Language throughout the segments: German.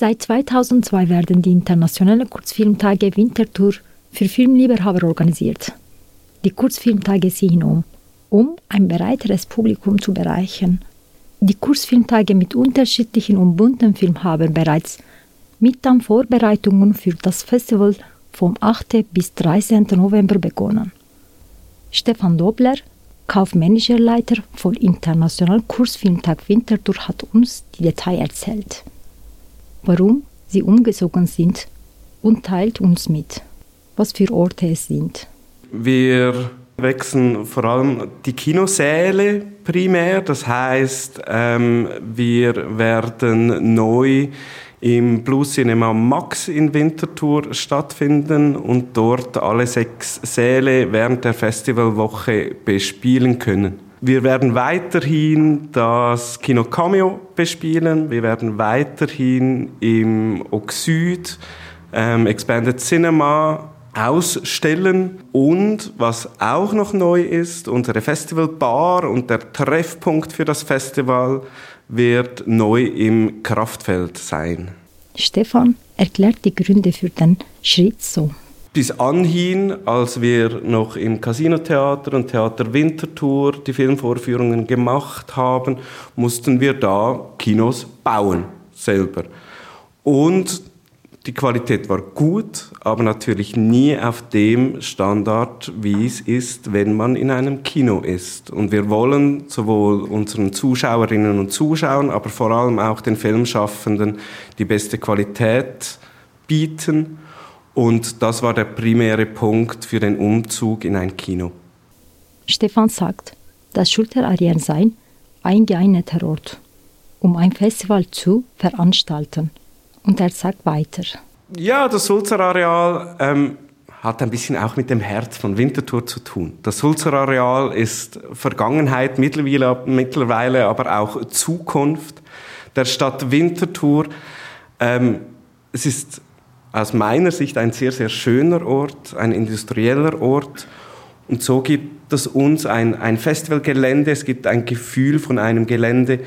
Seit 2002 werden die internationalen Kurzfilmtage Winterthur für Filmliebhaber organisiert. Die Kurzfilmtage ziehen um, um ein breiteres Publikum zu erreichen. Die Kurzfilmtage mit unterschiedlichen und bunten Filmen haben bereits mit den Vorbereitungen für das Festival vom 8. bis 13. November begonnen. Stefan Dobler, kaufmännischer Leiter vom Internationalen Kursfilmtag Winterthur, hat uns die Details erzählt. Warum sie umgezogen sind und teilt uns mit, was für Orte es sind. Wir wechseln vor allem die Kinosäle primär. Das heißt, ähm, wir werden neu im Plus Cinema Max in Winterthur stattfinden und dort alle sechs Säle während der Festivalwoche bespielen können. Wir werden weiterhin das Kino Cameo bespielen. Wir werden weiterhin im Oxyd ähm, Expanded Cinema ausstellen. Und was auch noch neu ist, unsere Festivalbar und der Treffpunkt für das Festival wird neu im Kraftfeld sein. Stefan erklärt die Gründe für den Schritt so. Bis anhin, als wir noch im Casino-Theater und Theater Winterthur die Filmvorführungen gemacht haben, mussten wir da Kinos bauen, selber. Und die Qualität war gut, aber natürlich nie auf dem Standard, wie es ist, wenn man in einem Kino ist. Und wir wollen sowohl unseren Zuschauerinnen und Zuschauern, aber vor allem auch den Filmschaffenden die beste Qualität bieten. Und das war der primäre Punkt für den Umzug in ein Kino. Stefan sagt, dass Schulterarien sei ein geeigneter Ort, um ein Festival zu veranstalten. Und er sagt weiter. Ja, das Sulzer-Areal ähm, hat ein bisschen auch mit dem Herz von Winterthur zu tun. Das Sulzer-Areal ist Vergangenheit, mittlerweile, mittlerweile aber auch Zukunft der Stadt Winterthur. Ähm, es ist aus meiner Sicht ein sehr, sehr schöner Ort, ein industrieller Ort. Und so gibt es uns ein, ein Festivalgelände, es gibt ein Gefühl von einem Gelände,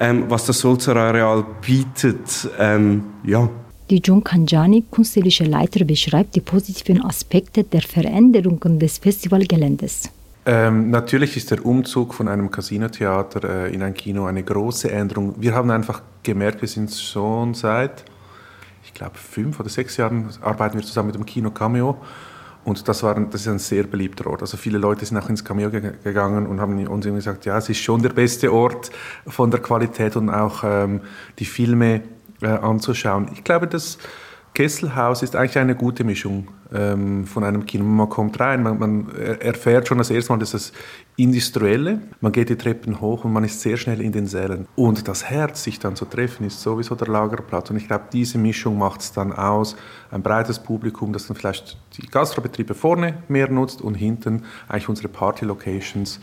ähm, was das Sulzer Areal bietet. Ähm, ja. Die John Kanjani, künstlerische Leiter, beschreibt die positiven Aspekte der Veränderungen des Festivalgeländes. Ähm, natürlich ist der Umzug von einem Casinotheater äh, in ein Kino eine große Änderung. Wir haben einfach gemerkt, wir sind schon seit, ich glaube, fünf oder sechs Jahren arbeiten wir zusammen mit dem Kino Cameo und das, war, das ist ein sehr beliebter Ort. Also viele Leute sind auch ins Cameo gegangen und haben uns gesagt, ja, es ist schon der beste Ort von der Qualität und auch ähm, die Filme äh, anzuschauen. Ich glaube, das Kesselhaus ist eigentlich eine gute Mischung ähm, von einem Kino. Man kommt rein, man, man, erfährt schon das erste Mal, dass das Industrielle, man geht die Treppen hoch und man ist sehr schnell in den Sälen. Und das Herz, sich dann zu treffen, ist sowieso der Lagerplatz. Und ich glaube, diese Mischung macht es dann aus. Ein breites Publikum, das dann vielleicht die Gastrobetriebe vorne mehr nutzt und hinten eigentlich unsere Party-Locations,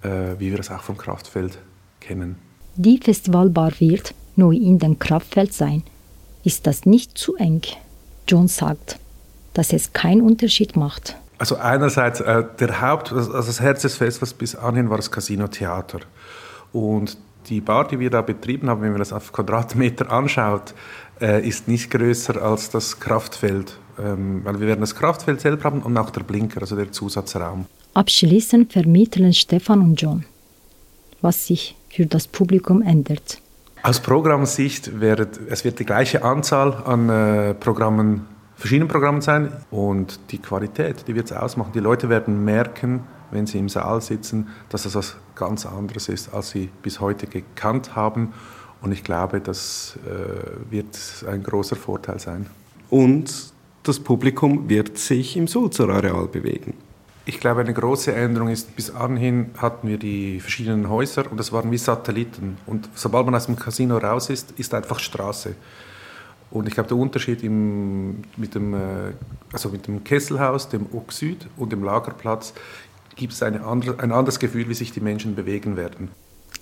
äh, wie wir das auch vom Kraftfeld kennen. Die Festivalbar wird neu in dem Kraftfeld sein ist das nicht zu eng. John sagt, dass es keinen Unterschied macht. Also einerseits äh, der Haupt, also das Herz des Festivals bis anhin war das Casino Theater. Und die Bar, die wir da betrieben haben, wenn man das auf Quadratmeter anschaut, äh, ist nicht größer als das Kraftfeld. Ähm, weil wir werden das Kraftfeld selber haben und auch der Blinker, also der Zusatzraum. Abschließend vermitteln Stefan und John, was sich für das Publikum ändert. Aus Programmsicht wird es wird die gleiche Anzahl an äh, Programmen, verschiedenen Programmen sein und die Qualität, die wird es ausmachen. Die Leute werden merken, wenn sie im Saal sitzen, dass es was ganz anderes ist, als sie bis heute gekannt haben. Und ich glaube, das äh, wird ein großer Vorteil sein. Und das Publikum wird sich im Sulzer-Areal bewegen. Ich glaube, eine große Änderung ist, bis anhin hatten wir die verschiedenen Häuser und das waren wie Satelliten. Und sobald man aus dem Casino raus ist, ist einfach Straße. Und ich glaube, der Unterschied im, mit, dem, äh, also mit dem Kesselhaus, dem Oxyd und dem Lagerplatz gibt es eine andere, ein anderes Gefühl, wie sich die Menschen bewegen werden.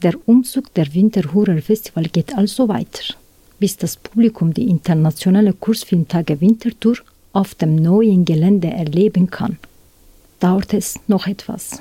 Der Umzug der Winterhurer Festival geht also weiter, bis das Publikum die internationale Kursfilmtage Wintertour auf dem neuen Gelände erleben kann dauert es noch etwas.